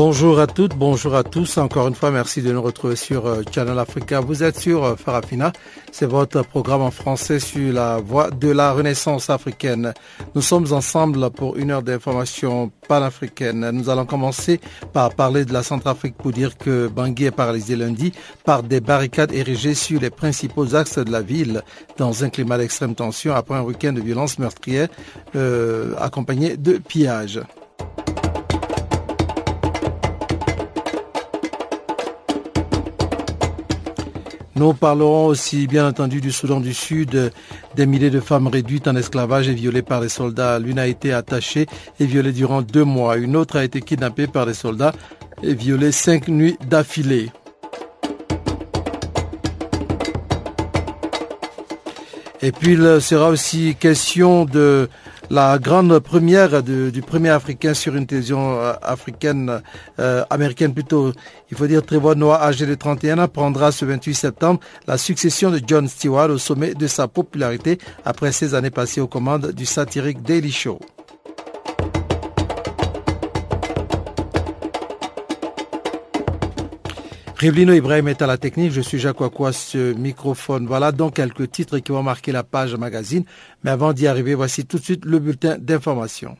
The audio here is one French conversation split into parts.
Bonjour à toutes, bonjour à tous. Encore une fois, merci de nous retrouver sur euh, Channel Africa. Vous êtes sur euh, Farafina. C'est votre programme en français sur la voie de la renaissance africaine. Nous sommes ensemble pour une heure d'information panafricaine. Nous allons commencer par parler de la Centrafrique pour dire que Bangui est paralysé lundi par des barricades érigées sur les principaux axes de la ville dans un climat d'extrême tension après un week-end de violence meurtrière euh, accompagné de pillages. Nous parlerons aussi, bien entendu, du Soudan du Sud, des milliers de femmes réduites en esclavage et violées par les soldats. L'une a été attachée et violée durant deux mois. Une autre a été kidnappée par les soldats et violée cinq nuits d'affilée. Et puis il sera aussi question de la grande première du premier Africain sur une télévision euh, africaine, euh, américaine plutôt, il faut dire Trevor Noah, âgé de 31 ans, prendra ce 28 septembre la succession de John Stewart au sommet de sa popularité après ses années passées aux commandes du satirique Daily Show. Rivlino Ibrahim est à la technique, je suis Jacques ce microphone. Voilà donc quelques titres qui vont marquer la page magazine. Mais avant d'y arriver, voici tout de suite le bulletin d'information.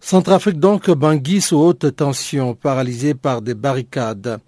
Centrafrique donc, Bangui sous haute tension, paralysé par des barricades.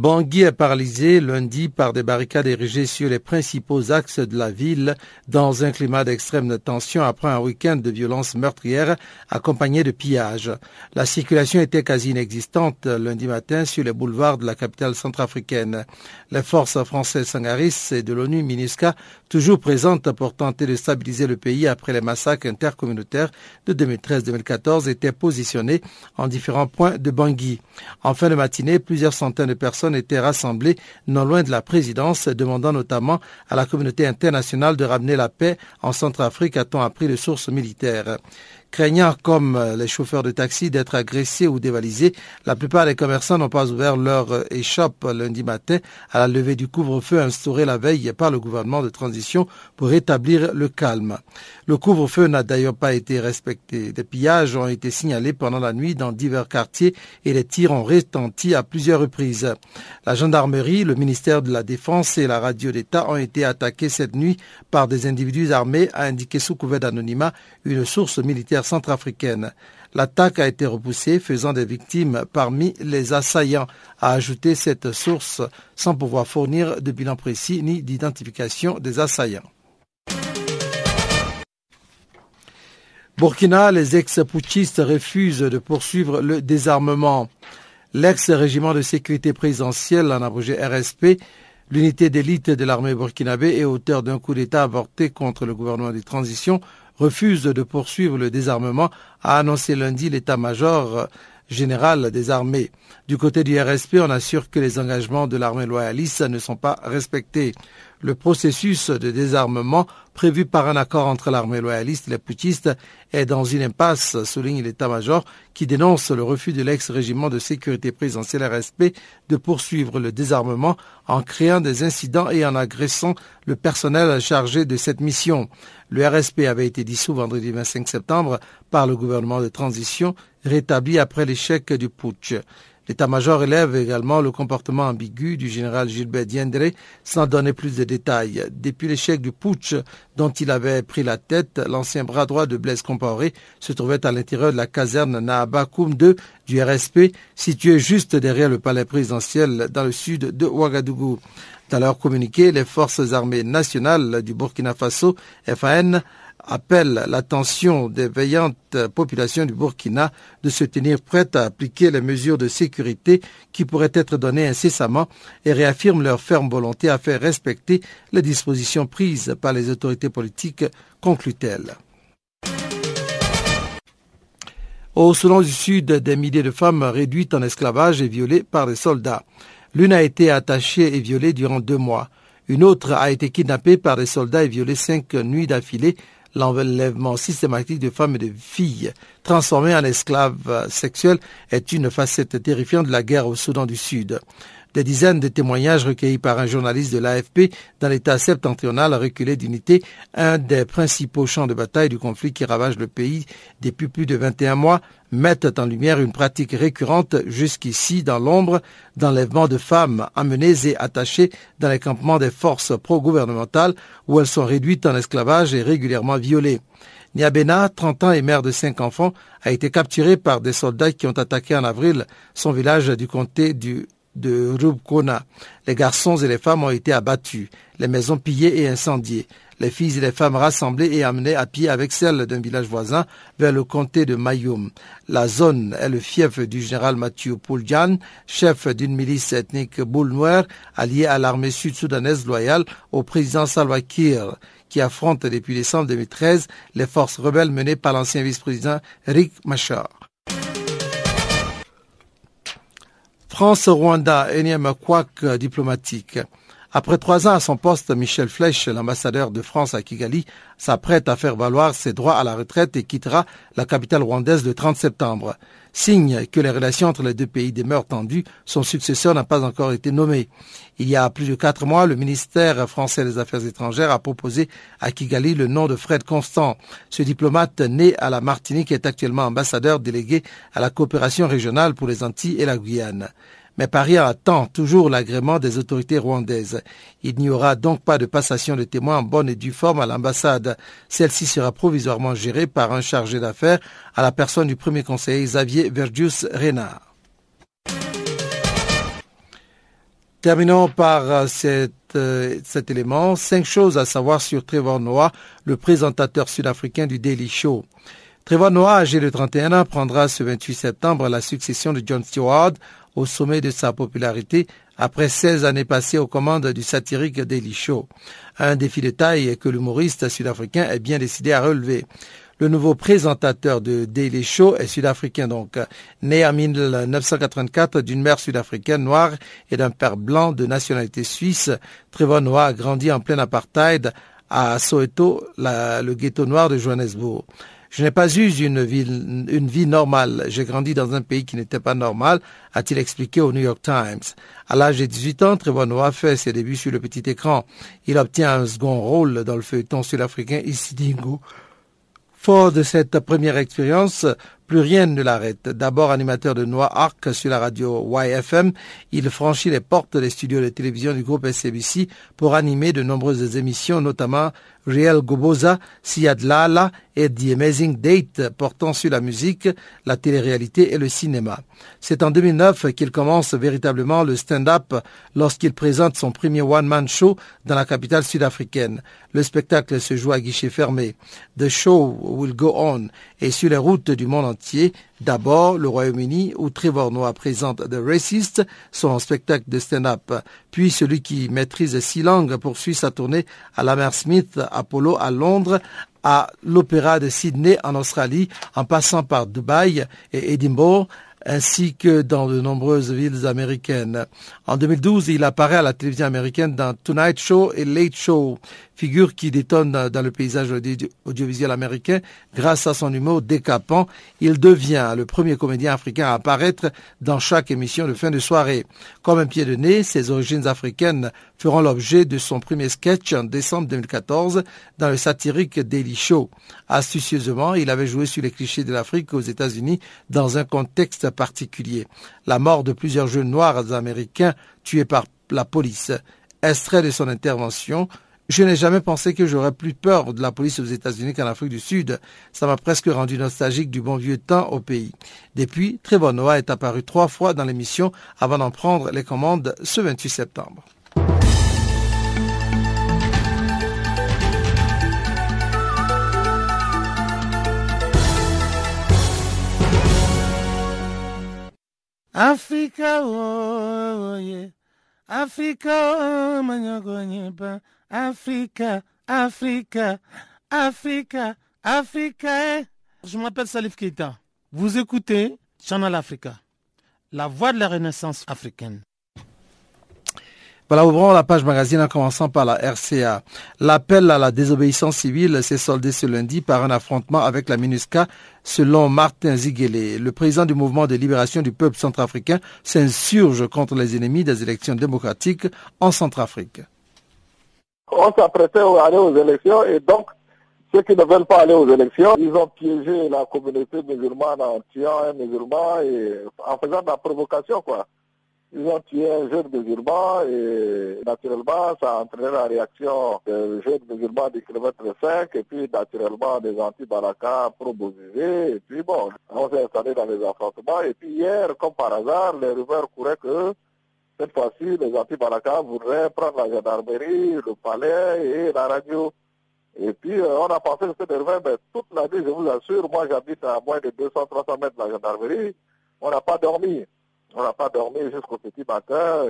Bangui est paralysé lundi par des barricades érigées sur les principaux axes de la ville dans un climat d'extrême tension après un week-end de violences meurtrières accompagné de pillages. La circulation était quasi inexistante lundi matin sur les boulevards de la capitale centrafricaine. Les forces françaises Sangaris et de l'ONU MINUSCA, toujours présentes pour tenter de stabiliser le pays après les massacres intercommunautaires de 2013-2014, étaient positionnées en différents points de Bangui. En fin de matinée, plusieurs centaines de personnes étaient rassemblés non loin de la présidence, demandant notamment à la communauté internationale de ramener la paix en Centrafrique, a-t-on appris de sources militaires. Craignant, comme les chauffeurs de taxi, d'être agressés ou dévalisés, la plupart des commerçants n'ont pas ouvert leur échoppe lundi matin à la levée du couvre-feu instauré la veille par le gouvernement de transition pour rétablir le calme. Le couvre-feu n'a d'ailleurs pas été respecté. Des pillages ont été signalés pendant la nuit dans divers quartiers et les tirs ont retenti à plusieurs reprises. La gendarmerie, le ministère de la Défense et la radio d'État ont été attaqués cette nuit par des individus armés, a indiqué sous couvert d'anonymat une source militaire centrafricaine. L'attaque a été repoussée, faisant des victimes parmi les assaillants, a ajouté cette source sans pouvoir fournir de bilan précis ni d'identification des assaillants. Burkina, les ex-putschistes refusent de poursuivre le désarmement. L'ex-régiment de sécurité présidentielle, en abrégé RSP, l'unité d'élite de l'armée burkinabé est auteur d'un coup d'État avorté contre le gouvernement de transition refuse de poursuivre le désarmement, a annoncé lundi l'état-major général des armées. Du côté du RSP, on assure que les engagements de l'armée loyaliste ne sont pas respectés. Le processus de désarmement prévu par un accord entre l'armée loyaliste et les putschistes est dans une impasse, souligne l'état-major, qui dénonce le refus de l'ex-régiment de sécurité présidentielle RSP de poursuivre le désarmement en créant des incidents et en agressant le personnel chargé de cette mission. Le RSP avait été dissous vendredi 25 septembre par le gouvernement de transition, rétabli après l'échec du putsch. L'état-major élève également le comportement ambigu du général Gilbert Diendré sans donner plus de détails. Depuis l'échec du putsch dont il avait pris la tête, l'ancien bras droit de Blaise Compaoré se trouvait à l'intérieur de la caserne Nahabakoum 2 du RSP, située juste derrière le palais présidentiel dans le sud de Ouagadougou. Dans leur communiqué, les forces armées nationales du Burkina Faso, FAN, appelle l'attention des veillantes populations du Burkina de se tenir prêtes à appliquer les mesures de sécurité qui pourraient être données incessamment et réaffirme leur ferme volonté à faire respecter les dispositions prises par les autorités politiques, conclut-elle. Au Soudan du Sud, des milliers de femmes réduites en esclavage et violées par des soldats. L'une a été attachée et violée durant deux mois. Une autre a été kidnappée par des soldats et violée cinq nuits d'affilée l'enlèvement systématique de femmes et de filles transformées en esclaves sexuels est une facette terrifiante de la guerre au Soudan du Sud. Des dizaines de témoignages recueillis par un journaliste de l'AFP dans l'état septentrional reculé d'unité, un des principaux champs de bataille du conflit qui ravage le pays depuis plus de 21 mois, mettent en lumière une pratique récurrente jusqu'ici dans l'ombre d'enlèvement de femmes amenées et attachées dans les campements des forces pro-gouvernementales où elles sont réduites en esclavage et régulièrement violées. Niabena, 30 ans et mère de cinq enfants, a été capturée par des soldats qui ont attaqué en avril son village du comté du de Rubkona. Les garçons et les femmes ont été abattus, les maisons pillées et incendiées, les filles et les femmes rassemblées et amenées à pied avec celles d'un village voisin vers le comté de Mayoum. La zone est le fief du général Mathieu Pouljan, chef d'une milice ethnique boule noire alliée à l'armée sud-soudanaise loyale au président Salva Kiir qui affronte depuis décembre 2013 les forces rebelles menées par l'ancien vice-président Rick Machar. France-Rwanda, énième couac diplomatique. Après trois ans à son poste, Michel Flech, l'ambassadeur de France à Kigali, s'apprête à faire valoir ses droits à la retraite et quittera la capitale rwandaise le 30 septembre. Signe que les relations entre les deux pays demeurent tendues, son successeur n'a pas encore été nommé. Il y a plus de quatre mois, le ministère français des Affaires étrangères a proposé à Kigali le nom de Fred Constant. Ce diplomate né à la Martinique est actuellement ambassadeur délégué à la coopération régionale pour les Antilles et la Guyane mais Paris attend toujours l'agrément des autorités rwandaises. Il n'y aura donc pas de passation de témoins en bonne et due forme à l'ambassade. Celle-ci sera provisoirement gérée par un chargé d'affaires à la personne du premier conseiller Xavier Vergius Renard. Terminons par euh, euh, cet élément. Cinq choses à savoir sur Trevor Noah, le présentateur sud-africain du Daily Show. Trevor Noah, âgé de 31 ans, prendra ce 28 septembre la succession de John Stewart au sommet de sa popularité après 16 années passées aux commandes du satirique Daily Show. Un défi de taille que l'humoriste sud-africain est bien décidé à relever. Le nouveau présentateur de Daily Show est sud-africain donc, né en 1984 d'une mère sud-africaine noire et d'un père blanc de nationalité suisse. Trevor Noah a grandi en plein apartheid à Soweto, le ghetto noir de Johannesburg. Je n'ai pas eu une vie, normale. J'ai grandi dans un pays qui n'était pas normal, a-t-il expliqué au New York Times. À l'âge de 18 ans, Trevor Noah fait ses débuts sur le petit écran. Il obtient un second rôle dans le feuilleton sud-africain Isidingo. Fort de cette première expérience, plus rien ne l'arrête. D'abord animateur de Noir Arc sur la radio YFM, il franchit les portes des studios de télévision du groupe SCBC pour animer de nombreuses émissions, notamment Riel Goboza, Siad et The Amazing Date portant sur la musique, la télé-réalité et le cinéma. C'est en 2009 qu'il commence véritablement le stand-up lorsqu'il présente son premier one-man show dans la capitale sud-africaine. Le spectacle se joue à guichet fermé. The show will go on et sur les routes du monde entier. D'abord, le Royaume-Uni, où Trevor Noah présente The Racist, son spectacle de stand-up. Puis celui qui maîtrise six langues poursuit sa tournée à la Smith Apollo à Londres, à l'Opéra de Sydney en Australie, en passant par Dubaï et Édimbourg, ainsi que dans de nombreuses villes américaines. En 2012, il apparaît à la télévision américaine dans Tonight Show et Late Show figure qui détonne dans le paysage audiovisuel américain grâce à son humour décapant. Il devient le premier comédien africain à apparaître dans chaque émission de fin de soirée. Comme un pied de nez, ses origines africaines feront l'objet de son premier sketch en décembre 2014 dans le satirique Daily Show. Astucieusement, il avait joué sur les clichés de l'Afrique aux États-Unis dans un contexte particulier. La mort de plusieurs jeunes noirs américains tués par la police. Extrait de son intervention, je n'ai jamais pensé que j'aurais plus peur de la police aux États-Unis qu'en Afrique du Sud. Ça m'a presque rendu nostalgique du bon vieux temps au pays. Depuis, Trevor Noah est apparu trois fois dans l'émission avant d'en prendre les commandes ce 28 septembre. Africa, oh, yeah. Africa, oh, manyagonyepa. Africa, Africa, Africa, Africa. Eh. Je m'appelle Salif Keita. Vous écoutez Channel Africa, la voix de la renaissance africaine. Voilà, ouvrons la page magazine en commençant par la RCA. L'appel à la désobéissance civile s'est soldé ce lundi par un affrontement avec la MINUSCA, selon Martin Ziguele. Le président du mouvement de libération du peuple centrafricain s'insurge contre les ennemis des élections démocratiques en Centrafrique. On s'apprêtait à aller aux élections et donc ceux qui ne veulent pas aller aux élections, ils ont piégé la communauté musulmane en tuant un musulman et en faisant de la provocation quoi. Ils ont tué un jeune musulman et naturellement, ça a entraîné la réaction des jeunes musulmans du kilomètre 5 et puis naturellement des anti-Baraka pro Et puis bon, on s'est installé dans les affrontements et puis hier, comme par hasard, les rumeurs couraient que cette fois-ci, les anti-Baraka voudraient prendre la gendarmerie, le palais et la radio. Et puis, euh, on a que c'était rumeurs, mais toute la nuit, je vous assure, moi j'habite à moins de 200-300 mètres de la gendarmerie, on n'a pas dormi. On n'a pas dormi jusqu'au petit matin.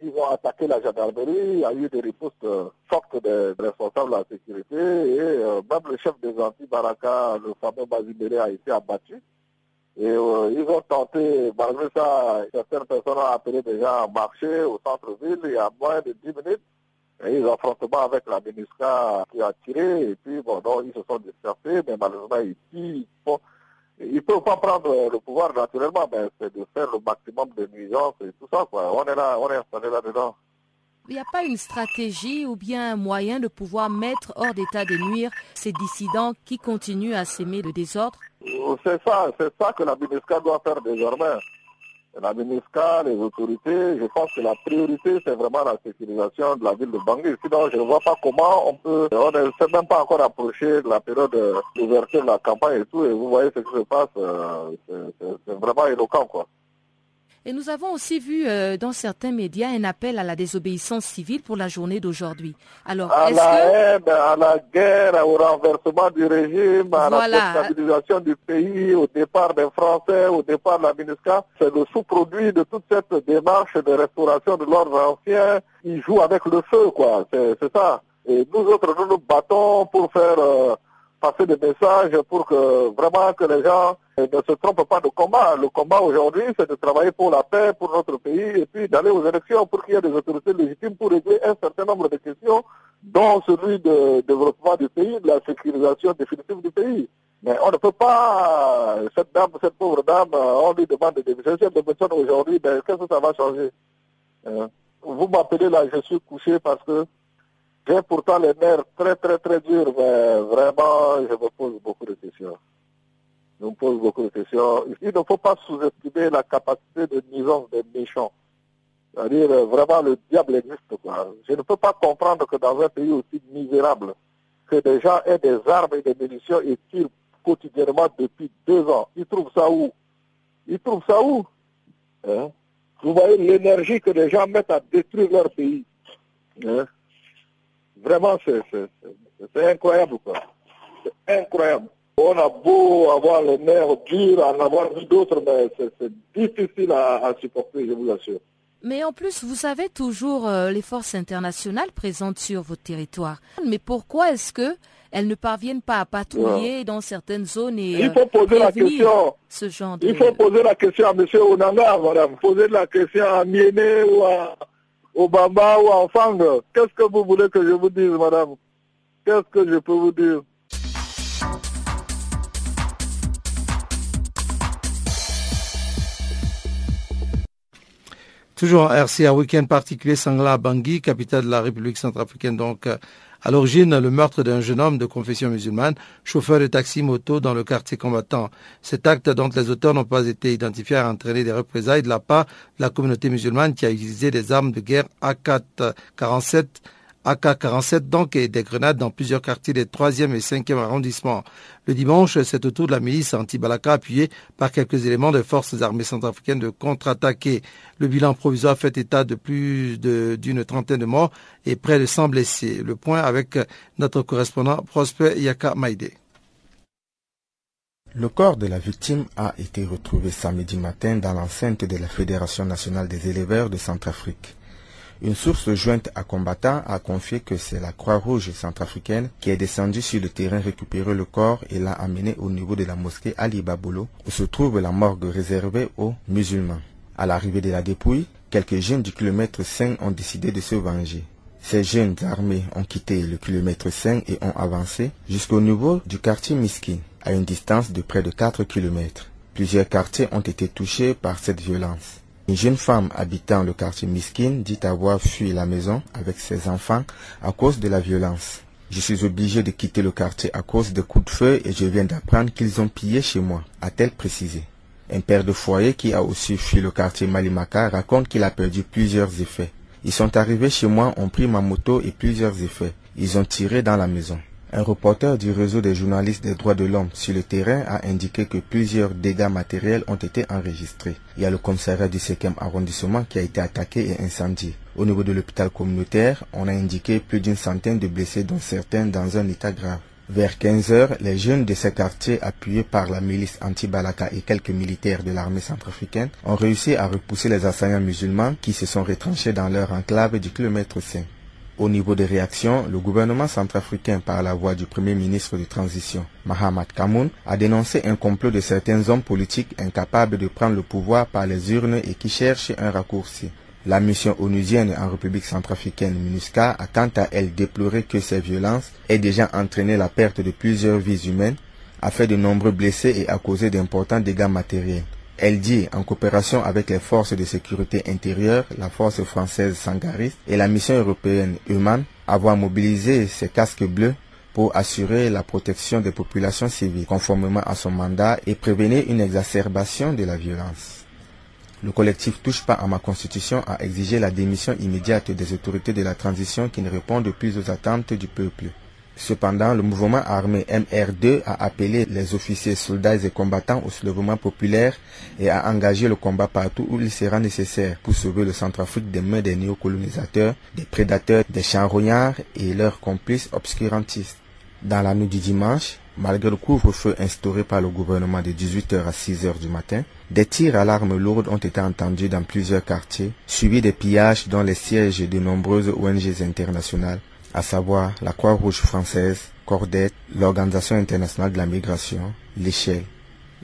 ils ont attaqué la gendarmerie. Il y a eu des ripostes euh, fortes des responsables de la sécurité. Et euh, même le chef des anti-Baraka, le fameux Baziméré, a été abattu. Et euh, ils ont tenté, malgré ça, certaines personnes ont appelé déjà à marcher au centre-ville il y a moins de 10 minutes. Et ils ont affrontement avec la MINUSCA qui a tiré. Et puis, bon, donc, ils se sont dispersés, mais malheureusement, ils tirent. Ils ne peuvent pas prendre le pouvoir naturellement, mais c'est de faire le maximum de nuisances et tout ça. Quoi. On est là, on est installé là-dedans. Il n'y a pas une stratégie ou bien un moyen de pouvoir mettre hors d'état de nuire ces dissidents qui continuent à s'aimer le désordre? C'est ça, c'est ça que la MINUSCA doit faire désormais la MINUSCA, les autorités, je pense que la priorité, c'est vraiment la sécurisation de la ville de Bangui. Sinon, je ne vois pas comment on peut, on ne s'est même pas encore approché de la période d'ouverture de la campagne et tout, et vous voyez ce qui se passe, euh, c'est vraiment éloquent, quoi. Et nous avons aussi vu euh, dans certains médias un appel à la désobéissance civile pour la journée d'aujourd'hui. Alors, à la haine, à la guerre, au renversement du régime, à la déstabilisation du pays, au départ des Français, au départ de la MINUSCA, c'est le sous-produit de toute cette démarche de restauration de l'ordre ancien. Ils jouent avec le feu, quoi. C'est ça. Et nous autres, nous nous battons pour faire euh, passer des messages pour que vraiment que les gens ne se trompent pas de combat. Le combat aujourd'hui, c'est de travailler pour la paix, pour notre pays, et puis d'aller aux élections pour qu'il y ait des autorités légitimes pour régler un certain nombre de questions, dont celui de développement du pays, de la sécurisation définitive du pays. Mais on ne peut pas, cette dame, cette pauvre dame, on lui demande de démissionner. Si elle aujourd'hui, ben, qu'est-ce que ça va changer? Hein? Vous m'appelez là, je suis couché parce que j'ai pourtant les nerfs très très très durs, mais vraiment, je me pose beaucoup de questions. Je me pose beaucoup de questions. Il ne faut pas sous-estimer la capacité de nuisance des méchants. C'est-à-dire, euh, vraiment, le diable existe. Quoi. Je ne peux pas comprendre que dans un pays aussi misérable, que des gens aient des armes et des munitions et tirent quotidiennement depuis deux ans. Ils trouvent ça où? Ils trouvent ça où? Hein? Vous voyez l'énergie que les gens mettent à détruire leur pays. Hein? Vraiment, c'est incroyable, quoi. C'est incroyable. On a beau avoir les nerfs durs, en avoir vu d'autres, mais c'est difficile à, supporter, je vous assure. Mais en plus, vous avez toujours euh, les forces internationales présentes sur votre territoire. Mais pourquoi est-ce que elles ne parviennent pas à patrouiller dans certaines zones et Il faut poser la question. Ce genre Il faut poser la question à M. Onanga, madame. Poser la question à Miene ou à Obama ou enfant, qu'est-ce que vous voulez que je vous dise, madame? Qu'est-ce que je peux vous dire? Toujours RCA, week-end particulier, Sangla Bangui, capitale de la République centrafricaine, donc à l'origine, le meurtre d'un jeune homme de confession musulmane, chauffeur de taxi-moto dans le quartier combattant. Cet acte dont les auteurs n'ont pas été identifiés a entraîné des représailles de la part de la communauté musulmane qui a utilisé des armes de guerre AK-47 AK-47 donc et des grenades dans plusieurs quartiers des 3e et 5e arrondissements. Le dimanche, c'est au tour de la milice anti-Balaka appuyée par quelques éléments des forces armées centrafricaines de contre-attaquer. Le bilan provisoire fait état de plus d'une trentaine de morts et près de 100 blessés. Le point avec notre correspondant Prosper Yaka Maïdé. Le corps de la victime a été retrouvé samedi matin dans l'enceinte de la Fédération nationale des éleveurs de Centrafrique. Une source jointe à combattants a confié que c'est la Croix-Rouge centrafricaine qui est descendue sur le terrain récupérer le corps et l'a amené au niveau de la mosquée Ali Babolo où se trouve la morgue réservée aux musulmans. À l'arrivée de la dépouille, quelques jeunes du kilomètre 5 ont décidé de se venger. Ces jeunes armés ont quitté le kilomètre 5 et ont avancé jusqu'au niveau du quartier Miskin, à une distance de près de 4 kilomètres. Plusieurs quartiers ont été touchés par cette violence. Une jeune femme habitant le quartier Miskin dit avoir fui la maison avec ses enfants à cause de la violence. Je suis obligé de quitter le quartier à cause des coups de feu et je viens d'apprendre qu'ils ont pillé chez moi, a-t-elle précisé. Un père de foyer qui a aussi fui le quartier Malimaka raconte qu'il a perdu plusieurs effets. Ils sont arrivés chez moi, ont pris ma moto et plusieurs effets. Ils ont tiré dans la maison. Un reporter du réseau des journalistes des droits de l'homme sur le terrain a indiqué que plusieurs dégâts matériels ont été enregistrés. Il y a le commissariat du 5e arrondissement qui a été attaqué et incendié. Au niveau de l'hôpital communautaire, on a indiqué plus d'une centaine de blessés dont certains dans un état grave. Vers 15 heures, les jeunes de ces quartiers, appuyés par la milice anti-Balaka et quelques militaires de l'armée centrafricaine, ont réussi à repousser les assaillants musulmans qui se sont retranchés dans leur enclave du kilomètre 5. Au niveau des réactions, le gouvernement centrafricain, par la voix du Premier ministre de transition, Mahamat Kamoun, a dénoncé un complot de certains hommes politiques incapables de prendre le pouvoir par les urnes et qui cherchent un raccourci. La mission onusienne en République centrafricaine MINUSCA a quant à elle déploré que ces violences aient déjà entraîné la perte de plusieurs vies humaines, a fait de nombreux blessés et a causé d'importants dégâts matériels. Elle dit, en coopération avec les forces de sécurité intérieure, la force française Sangaris et la mission européenne Human, avoir mobilisé ses casques bleus pour assurer la protection des populations civiles conformément à son mandat et prévenir une exacerbation de la violence. Le collectif Touche pas à ma constitution a exigé la démission immédiate des autorités de la transition qui ne répondent plus aux attentes du peuple. Cependant, le mouvement armé MR2 a appelé les officiers, soldats et combattants au soulèvement populaire et a engagé le combat partout où il sera nécessaire pour sauver le Centrafrique des mains des néocolonisateurs, des prédateurs, des charognards et leurs complices obscurantistes. Dans la nuit du dimanche, malgré le couvre-feu instauré par le gouvernement de 18h à 6h du matin, des tirs à l'arme lourde ont été entendus dans plusieurs quartiers, suivis des pillages dans les sièges de nombreuses ONG internationales à savoir la Croix-Rouge française, Cordette, l'Organisation internationale de la migration, l'échelle.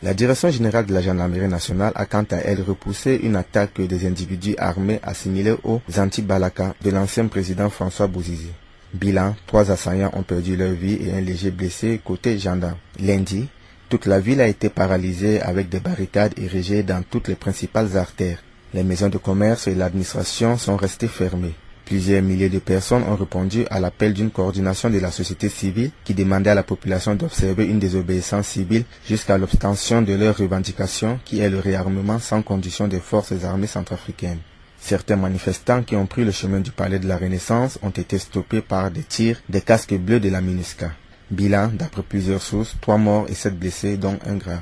La direction générale de la gendarmerie nationale a quant à elle repoussé une attaque des individus armés assimilés aux anti-Balaka de l'ancien président François Bouzizi. Bilan, trois assaillants ont perdu leur vie et un léger blessé côté gendarme. Lundi, toute la ville a été paralysée avec des barricades érigées dans toutes les principales artères. Les maisons de commerce et l'administration sont restées fermées. Plusieurs milliers de personnes ont répondu à l'appel d'une coordination de la société civile qui demandait à la population d'observer une désobéissance civile jusqu'à l'obtention de leurs revendications qui est le réarmement sans condition des forces armées centrafricaines. Certains manifestants qui ont pris le chemin du palais de la Renaissance ont été stoppés par des tirs des casques bleus de la MINUSCA. Bilan, d'après plusieurs sources, trois morts et sept blessés, dont un grave.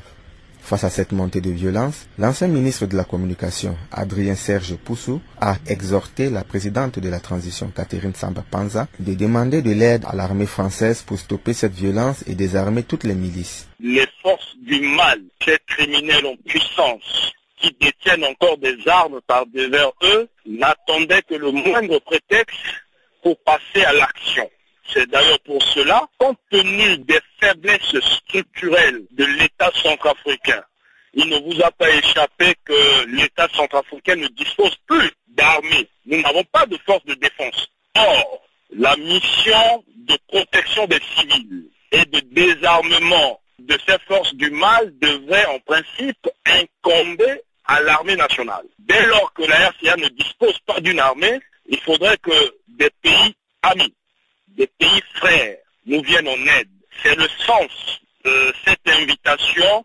Face à cette montée de violence, l'ancien ministre de la Communication, Adrien Serge Poussou, a exhorté la présidente de la transition, Catherine Samba Panza, de demander de l'aide à l'armée française pour stopper cette violence et désarmer toutes les milices. Les forces du mal, ces criminels en puissance, qui détiennent encore des armes par devers eux, n'attendaient que le moindre prétexte pour passer à l'action. C'est d'ailleurs pour cela, compte tenu des faiblesses structurelles de l'État centrafricain, il ne vous a pas échappé que l'État centrafricain ne dispose plus d'armées. Nous n'avons pas de force de défense. Or, la mission de protection des civils et de désarmement de ces forces du mal devrait en principe incomber à l'armée nationale. Dès lors que la RCA ne dispose pas d'une armée, il faudrait que des pays amis des pays frères nous viennent en aide. C'est le sens de cette invitation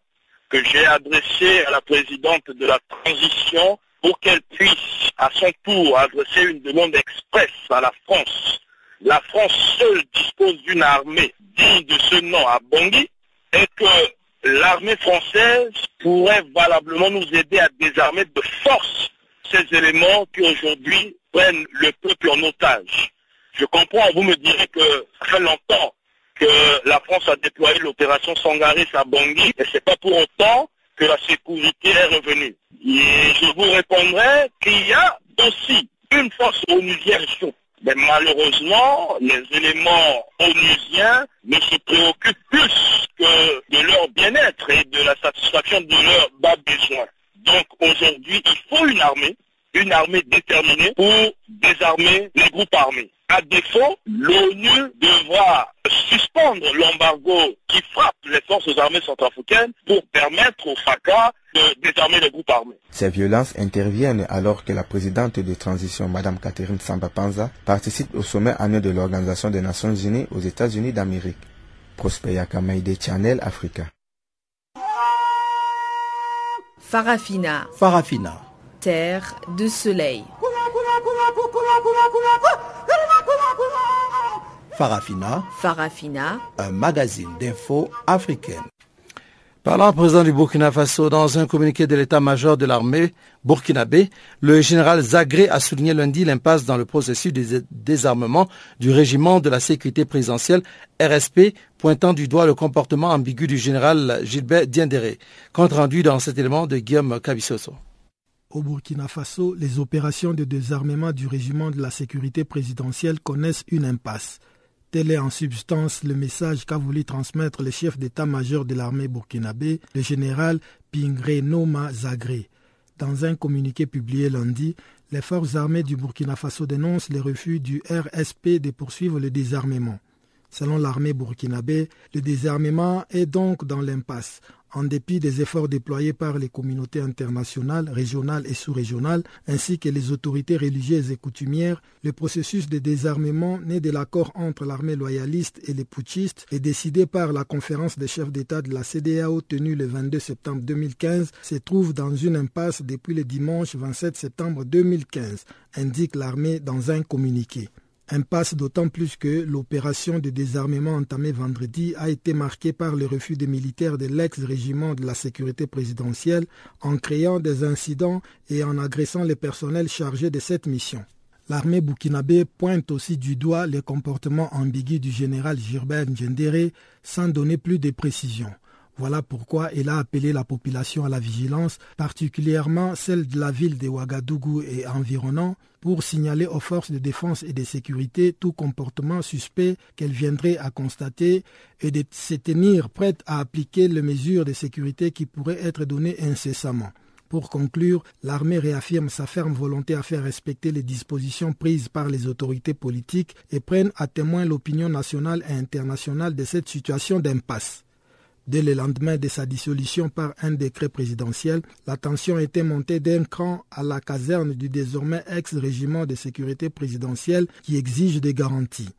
que j'ai adressée à la présidente de la transition pour qu'elle puisse à son tour adresser une demande expresse à la France. La France seule dispose d'une armée digne de ce nom à Bangui et que l'armée française pourrait valablement nous aider à désarmer de force ces éléments qui aujourd'hui prennent le peuple en otage. Je comprends, vous me direz que ça fait longtemps que la France a déployé l'opération Sangaris à Bangui, et c'est pas pour autant que la sécurité est revenue. Et je vous répondrai qu'il y a aussi une force onusienne mais malheureusement, les éléments onusiens ne se préoccupent plus que de leur bien-être et de la satisfaction de leurs bas besoins. Donc aujourd'hui, il faut une armée, une armée déterminée pour désarmer les groupes armés. À défaut, l'ONU devra suspendre l'embargo qui frappe les forces armées centrafricaines pour permettre au FACA de désarmer les groupes armés. Ces violences interviennent alors que la présidente de transition, Mme Catherine Samba Panza, participe au sommet annuel de l'Organisation des Nations Unies aux États-Unis d'Amérique. Prosper Yakamaide Channel Africa. Farafina. Farafina. Terre de soleil. Farafina. Farafina. Un magazine d'infos africaine. Parlant au président du Burkina Faso, dans un communiqué de l'état-major de l'armée burkinabé, le général Zagré a souligné lundi l'impasse dans le processus de désarmement du régiment de la sécurité présidentielle RSP, pointant du doigt le comportement ambigu du général Gilbert Diendéré. Compte rendu dans cet élément de Guillaume Cabissoso. Au Burkina Faso, les opérations de désarmement du régiment de la sécurité présidentielle connaissent une impasse. Tel est en substance le message qu'a voulu transmettre le chef d'état-major de l'armée burkinabé, le général Pingre Noma Zagré. Dans un communiqué publié lundi, les forces armées du Burkina Faso dénoncent les refus du RSP de poursuivre le désarmement. Selon l'armée burkinabé, le désarmement est donc dans l'impasse. En dépit des efforts déployés par les communautés internationales, régionales et sous-régionales, ainsi que les autorités religieuses et coutumières, le processus de désarmement né de l'accord entre l'armée loyaliste et les putschistes et décidé par la conférence des chefs d'État de la CDAO tenue le 22 septembre 2015 se trouve dans une impasse depuis le dimanche 27 septembre 2015, indique l'armée dans un communiqué. Impasse d'autant plus que l'opération de désarmement entamée vendredi a été marquée par le refus des militaires de l'ex-régiment de la sécurité présidentielle en créant des incidents et en agressant les personnels chargés de cette mission. L'armée burkinabé pointe aussi du doigt les comportements ambigus du général Gilbert Ndjendere sans donner plus de précisions. Voilà pourquoi il a appelé la population à la vigilance, particulièrement celle de la ville de Ouagadougou et environnant, pour signaler aux forces de défense et de sécurité tout comportement suspect qu'elles viendraient à constater et de se tenir prêtes à appliquer les mesures de sécurité qui pourraient être données incessamment. Pour conclure, l'armée réaffirme sa ferme volonté à faire respecter les dispositions prises par les autorités politiques et prenne à témoin l'opinion nationale et internationale de cette situation d'impasse. Dès le lendemain de sa dissolution par un décret présidentiel, la tension était montée d'un cran à la caserne du désormais ex-régiment de sécurité présidentielle qui exige des garanties.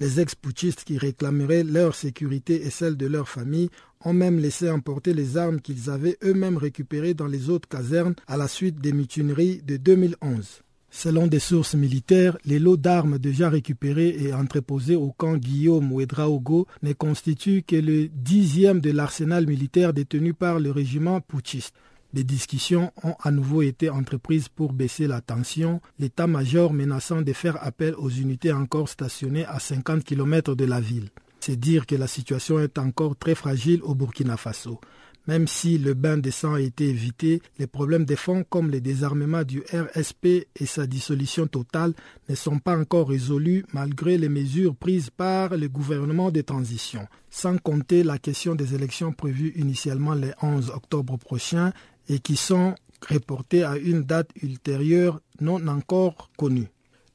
Les ex-putschistes qui réclameraient leur sécurité et celle de leur famille ont même laissé emporter les armes qu'ils avaient eux-mêmes récupérées dans les autres casernes à la suite des mutineries de 2011. Selon des sources militaires, les lots d'armes déjà récupérés et entreposés au camp Guillaume Ouedraogo ne constituent que le dixième de l'arsenal militaire détenu par le régiment putschiste. Des discussions ont à nouveau été entreprises pour baisser la tension, l'état-major menaçant de faire appel aux unités encore stationnées à 50 km de la ville. C'est dire que la situation est encore très fragile au Burkina Faso. Même si le bain de sang a été évité, les problèmes de fond comme le désarmement du RSP et sa dissolution totale ne sont pas encore résolus malgré les mesures prises par le gouvernement de transition, sans compter la question des élections prévues initialement le 11 octobre prochain et qui sont reportées à une date ultérieure non encore connue.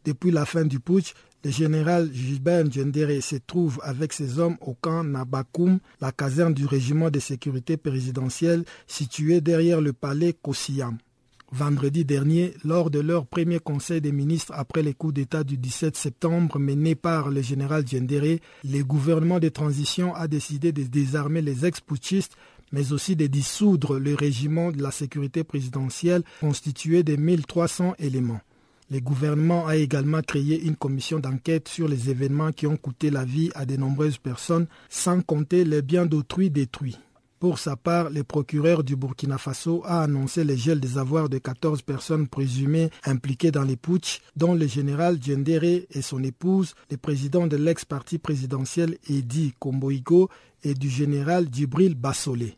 Depuis la fin du putsch, le général Gilbert Ndjendere se trouve avec ses hommes au camp Nabakoum, la caserne du régiment de sécurité présidentielle situé derrière le palais Kossiam. Vendredi dernier, lors de leur premier conseil des ministres après les coups d'État du 17 septembre mené par le général Djendere, le gouvernement de transition a décidé de désarmer les ex-putschistes mais aussi de dissoudre le régiment de la sécurité présidentielle constitué de 1300 éléments. Le gouvernement a également créé une commission d'enquête sur les événements qui ont coûté la vie à de nombreuses personnes, sans compter les biens d'autrui détruits. Pour sa part, le procureur du Burkina Faso a annoncé le gel des avoirs de 14 personnes présumées impliquées dans les putsch, dont le général Djendere et son épouse, le président de l'ex-parti présidentiel Edi Komboigo et du général Djibril Bassolé.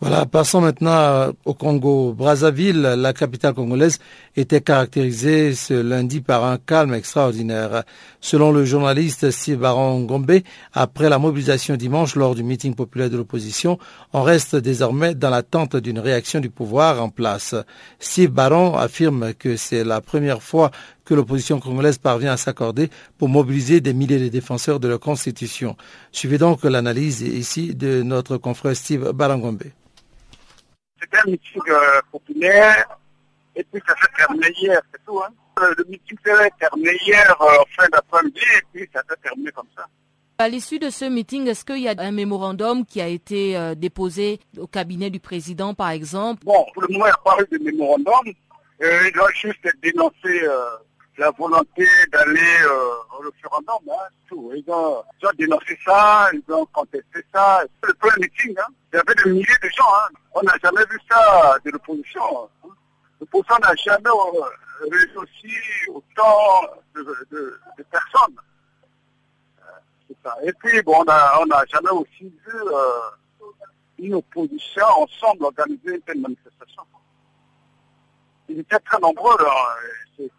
Voilà, passons maintenant au Congo. Brazzaville, la capitale congolaise, était caractérisée ce lundi par un calme extraordinaire. Selon le journaliste Steve Baron Gombe, après la mobilisation dimanche lors du meeting populaire de l'opposition, on reste désormais dans l'attente d'une réaction du pouvoir en place. Steve Baron affirme que c'est la première fois que l'opposition congolaise parvient à s'accorder pour mobiliser des milliers de défenseurs de la Constitution. Suivez donc l'analyse ici de notre confrère Steve Barangombe. C'était un meeting euh, populaire, et puis ça s'est terminé hier, c'est tout. Hein. Euh, le meeting s'est terminé hier euh, en fin d'après-midi, et puis ça s'est terminé comme ça. À l'issue de ce meeting, est-ce qu'il y a un mémorandum qui a été déposé au cabinet du président, par exemple? Bon, pour le moment, il n'y a pas eu de mémorandum. il a juste dénoncé la volonté d'aller au référendum. Hein, tout. Ils, ont, dénoncé ça, ils ont contesté ça. C'est le premier meeting. Hein. Il y avait des milliers de gens. Hein. On n'a jamais vu ça de l'opposition. L'opposition n'a jamais euh, réussi autant de, personnes. Et puis, bon, on n'a jamais aussi vu euh, une opposition ensemble organiser une telle manifestation. Ils étaient très nombreux.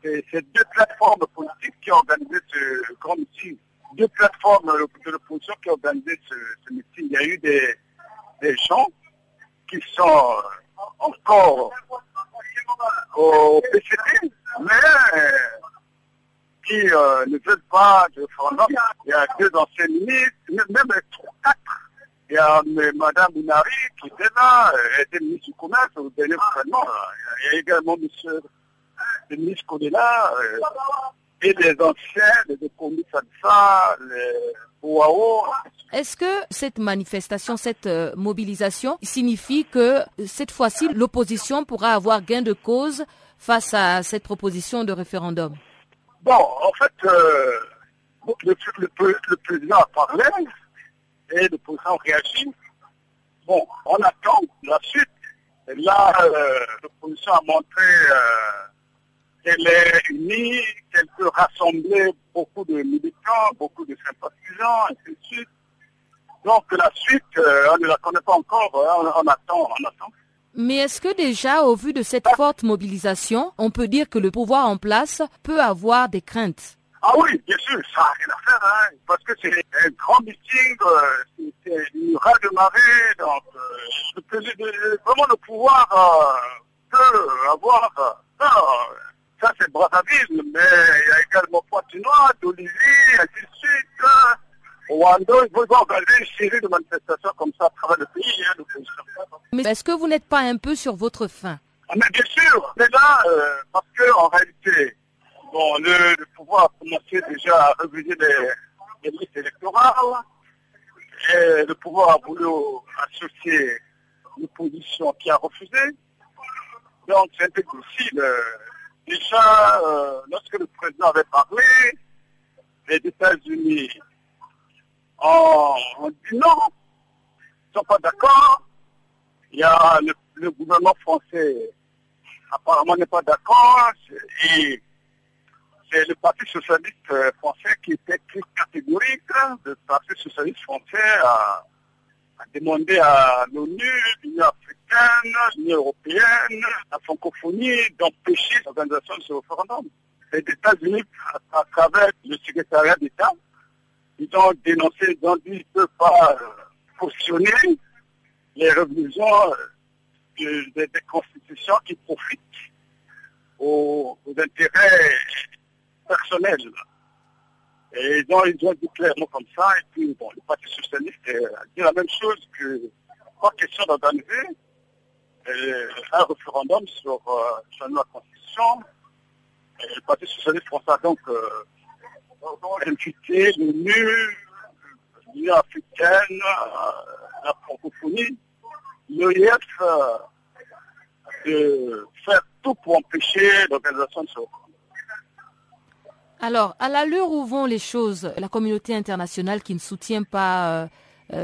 C'est deux plateformes politiques qui ont organisé ce grand meeting. Deux plateformes de l'opposition qui ont organisé ce, ce meeting. Il y a eu des gens qui sont encore au PCT, mais qui euh, ne veulent pas de référendum. Il y a deux anciens ministres, même trois, quatre. Il y a Mme Bounari qui était là, elle était ministre du Commerce au dernier gouvernement. Il y a également M. le ministre Kodela euh, et les anciens, les commis Sadfa, les est-ce que cette manifestation, cette euh, mobilisation signifie que cette fois-ci, l'opposition pourra avoir gain de cause face à cette proposition de référendum? Bon, en fait, euh, le, président a parlé et le président réagit. Bon, on attend la suite. Et là, euh, l'opposition a montré qu'elle est unie, qu'elle peut rassembler beaucoup de militants, beaucoup de sympathisants, ainsi de suite. Donc la suite, euh, on ne la connaît pas encore, hein, on, attend, on attend. Mais est-ce que déjà, au vu de cette forte mobilisation, on peut dire que le pouvoir en place peut avoir des craintes? Ah oui, bien sûr, ça n'a rien à faire, hein, parce que c'est un grand meeting, euh, c'est une raz de marée, donc euh, vraiment le pouvoir peut avoir... ça c'est Brazzaville, mais il y a également Poitinois, d'Olivier, ainsi de suite. Hein. Rwanda, ils veulent organiser une série de manifestations comme ça à travers le pays. Hein, mais est-ce que vous n'êtes pas un peu sur votre faim? Ah, mais Bien sûr, mais là, euh, parce qu'en réalité, bon, le, pouvoir a commencé déjà à réviser les, listes électorales, et le pouvoir a voulu associer l'opposition qui a refusé. Donc c'est un peu difficile. Déjà, euh, lorsque le président avait parlé, les États-Unis on, dit non, ils ne sont pas d'accord. Il y a le, gouvernement français apparemment n'est pas d'accord. Et c'est le Parti socialiste euh, français qui était plus catégorique. Le Parti socialiste français a, demandé à l'ONU, l'Union africaine, l'Union européenne, la francophonie d'empêcher l'organisation de ce référendum. les États-Unis, à, travers le secrétariat d'État, ils ont dénoncé, ils ont dit qu'ils ne peuvent pas cautionner les révisions des, constitutions qui profitent aux, intérêts personnels. Et ont, ils ont dit clairement comme ça, et puis bon, le Parti socialiste a dit la même chose que pas question d'organiser euh, un référendum sur, euh, sur la Constitution. Et le Parti socialiste français donc euh, invité l'ONU, l'Union africaine, la francophonie, l'OIF, de faire tout pour empêcher l'organisation de ce alors, à l'allure où vont les choses, la communauté internationale qui ne soutient pas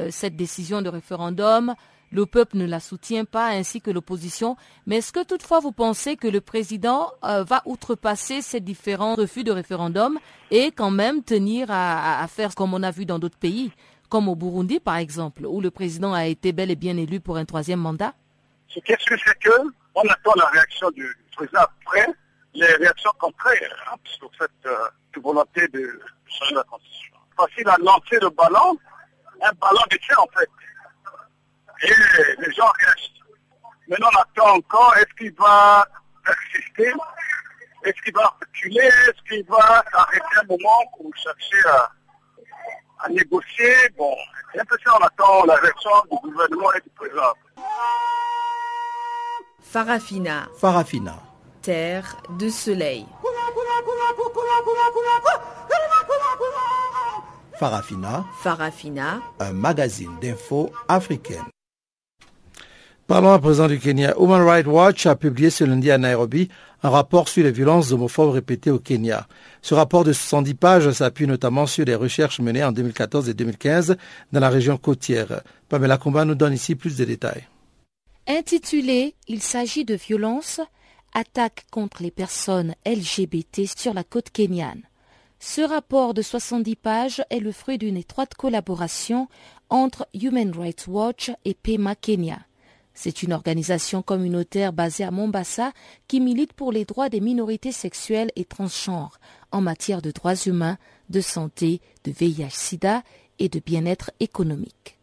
cette décision de référendum, le peuple ne la soutient pas, ainsi que l'opposition. Mais est-ce que toutefois vous pensez que le président euh, va outrepasser ces différents refus de référendum et quand même tenir à, faire comme on a vu dans d'autres pays, comme au Burundi par exemple, où le président a été bel et bien élu pour un troisième mandat? Ce qui est sûr, c'est attend la réaction du président après les réactions contraires hein, sur cette euh, volonté de changer la constitution. Facile à lancer le ballon, un ballon de en fait et les gens restent. Maintenant, on attend encore, est-ce qu'il va persister? Est-ce qu'il va reculer? Est-ce qu'il va arrêter un moment pour chercher à, négocier? Bon, c'est un peu ça, on attend la réaction du gouvernement et du président. Farafina. Farafina. Terre de soleil. Farafina. Farafina. Un magazine d'infos africaine. Parlons à présent du Kenya. Human Rights Watch a publié ce lundi à Nairobi un rapport sur les violences homophobes répétées au Kenya. Ce rapport de 70 pages s'appuie notamment sur les recherches menées en 2014 et 2015 dans la région côtière. Pamela Kumba nous donne ici plus de détails. Intitulé Il s'agit de violences, attaques contre les personnes LGBT sur la côte kenyane. Ce rapport de 70 pages est le fruit d'une étroite collaboration entre Human Rights Watch et PEMA Kenya. C'est une organisation communautaire basée à Mombasa qui milite pour les droits des minorités sexuelles et transgenres en matière de droits humains, de santé, de VIH-Sida et de bien-être économique.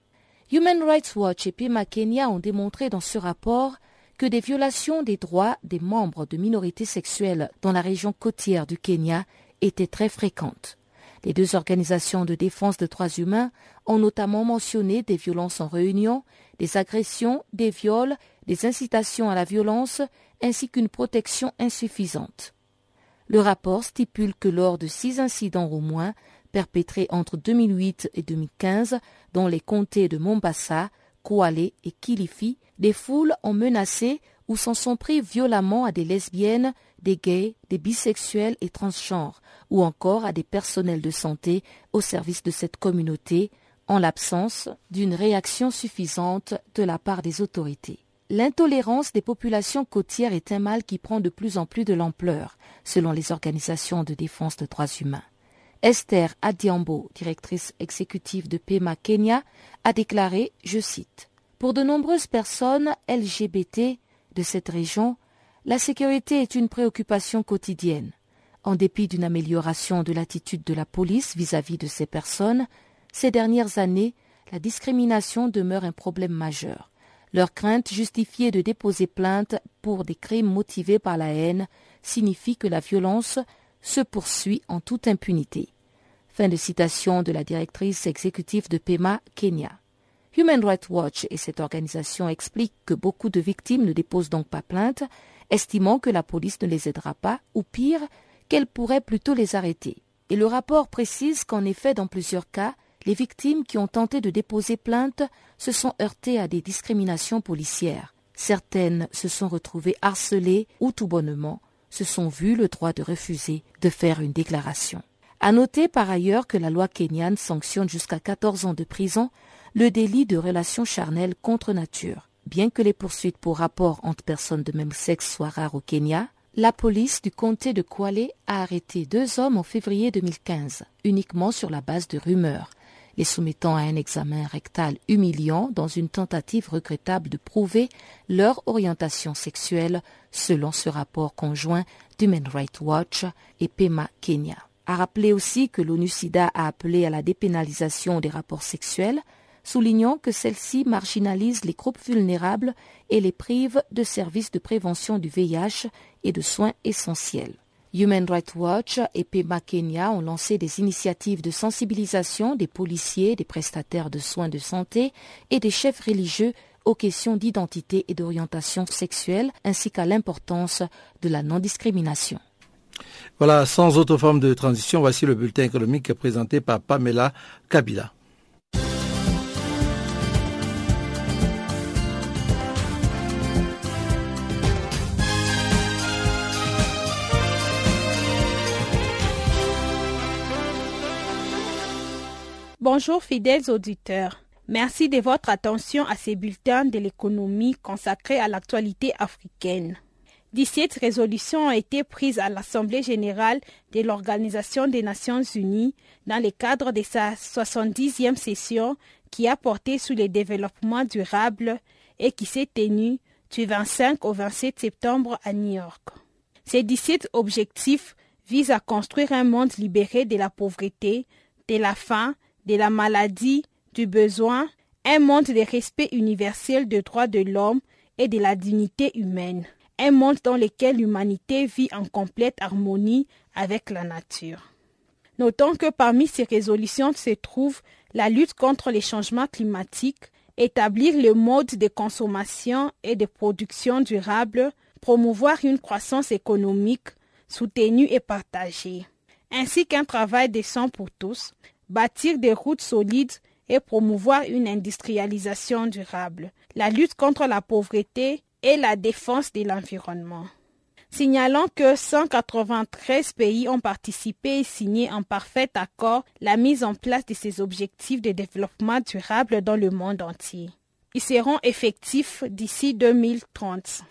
Human Rights Watch et Pima Kenya ont démontré dans ce rapport que des violations des droits des membres de minorités sexuelles dans la région côtière du Kenya étaient très fréquentes. Les deux organisations de défense des droits humains ont notamment mentionné des violences en réunion, des agressions, des viols, des incitations à la violence, ainsi qu'une protection insuffisante. Le rapport stipule que lors de six incidents au moins, perpétrés entre 2008 et 2015 dans les comtés de Mombasa, Kwale et Kilifi, des foules ont menacé ou s'en sont pris violemment à des lesbiennes, des gays, des bisexuels et transgenres, ou encore à des personnels de santé au service de cette communauté, en l'absence d'une réaction suffisante de la part des autorités. L'intolérance des populations côtières est un mal qui prend de plus en plus de l'ampleur, selon les organisations de défense des droits humains. Esther Adiambo, directrice exécutive de PEMA Kenya, a déclaré, je cite, Pour de nombreuses personnes LGBT de cette région, la sécurité est une préoccupation quotidienne. En dépit d'une amélioration de l'attitude de la police vis-à-vis de ces personnes, ces dernières années, la discrimination demeure un problème majeur. Leur crainte justifiée de déposer plainte pour des crimes motivés par la haine signifie que la violence se poursuit en toute impunité. Fin de citation de la directrice exécutive de PEMA, Kenya. Human Rights Watch et cette organisation expliquent que beaucoup de victimes ne déposent donc pas plainte, estimant que la police ne les aidera pas, ou pire, qu'elle pourrait plutôt les arrêter. Et le rapport précise qu'en effet, dans plusieurs cas, les victimes qui ont tenté de déposer plainte se sont heurtées à des discriminations policières. Certaines se sont retrouvées harcelées ou tout bonnement se sont vues le droit de refuser de faire une déclaration. À noter par ailleurs que la loi kenyane sanctionne jusqu'à 14 ans de prison le délit de relation charnelle contre nature. Bien que les poursuites pour rapport entre personnes de même sexe soient rares au Kenya, la police du comté de Kwale a arrêté deux hommes en février 2015, uniquement sur la base de rumeurs, les soumettant à un examen rectal humiliant dans une tentative regrettable de prouver leur orientation sexuelle selon ce rapport conjoint d'Human Rights Watch et PEMA Kenya. A rappelé aussi que l'ONU-SIDA a appelé à la dépénalisation des rapports sexuels, soulignant que celle-ci marginalise les groupes vulnérables et les prive de services de prévention du VIH et de soins essentiels. Human Rights Watch et PEMA Kenya ont lancé des initiatives de sensibilisation des policiers, des prestataires de soins de santé et des chefs religieux aux questions d'identité et d'orientation sexuelle ainsi qu'à l'importance de la non-discrimination. Voilà, sans autre forme de transition, voici le bulletin économique présenté par Pamela Kabila. Bonjour fidèles auditeurs. Merci de votre attention à ces bulletins de l'économie consacrés à l'actualité africaine. 17 résolutions ont été prises à l'Assemblée générale de l'Organisation des Nations unies dans le cadre de sa 70e session qui a porté sur le développement durable et qui s'est tenue du 25 au 27 septembre à New York. Ces 17 objectifs visent à construire un monde libéré de la pauvreté, de la faim, de la maladie, du besoin, un monde de respect universel des droits de l'homme et de la dignité humaine, un monde dans lequel l'humanité vit en complète harmonie avec la nature. Notons que parmi ces résolutions se trouve la lutte contre les changements climatiques, établir le mode de consommation et de production durable, promouvoir une croissance économique soutenue et partagée, ainsi qu'un travail décent pour tous, bâtir des routes solides et promouvoir une industrialisation durable, la lutte contre la pauvreté et la défense de l'environnement. Signalons que 193 pays ont participé et signé en parfait accord la mise en place de ces objectifs de développement durable dans le monde entier. Ils seront effectifs d'ici 2030.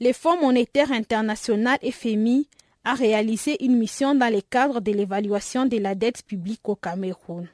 Le Fonds monétaire international FMI a réalisé une mission dans le cadre de l'évaluation de la dette publique au Cameroun.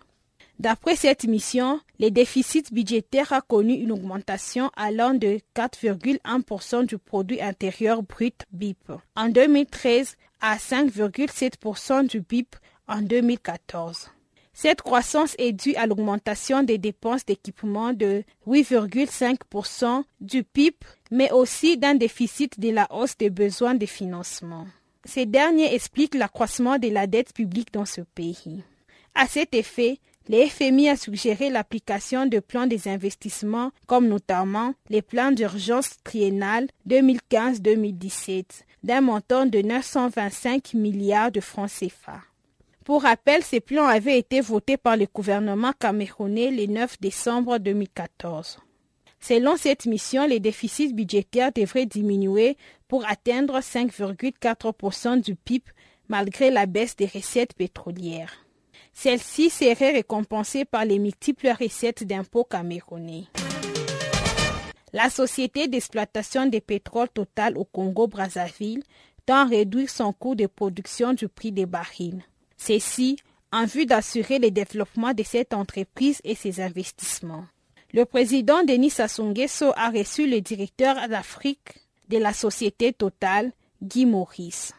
D'après cette mission, le déficit budgétaire a connu une augmentation allant de 4,1% du produit intérieur brut BIP en 2013 à 5,7% du BIP en 2014. Cette croissance est due à l'augmentation des dépenses d'équipement de 8,5% du PIB, mais aussi d'un déficit de la hausse des besoins de financement. Ces derniers expliquent l'accroissement de la dette publique dans ce pays. À cet effet, le FMI a suggéré l'application de plans des investissements comme notamment les plans d'urgence triennal 2015-2017 d'un montant de 925 milliards de francs CFA. Pour rappel, ces plans avaient été votés par le gouvernement camerounais le 9 décembre 2014. Selon cette mission, les déficits budgétaires devraient diminuer pour atteindre 5,4% du PIB malgré la baisse des recettes pétrolières. Celle-ci serait récompensée par les multiples recettes d'impôts camerounais. La société d'exploitation de pétrole Total au Congo-Brazzaville tend à réduire son coût de production du prix des barils. Ceci en vue d'assurer le développement de cette entreprise et ses investissements. Le président Denis Sassou Nguesso a reçu le directeur d'Afrique de la société Total, Guy Maurice.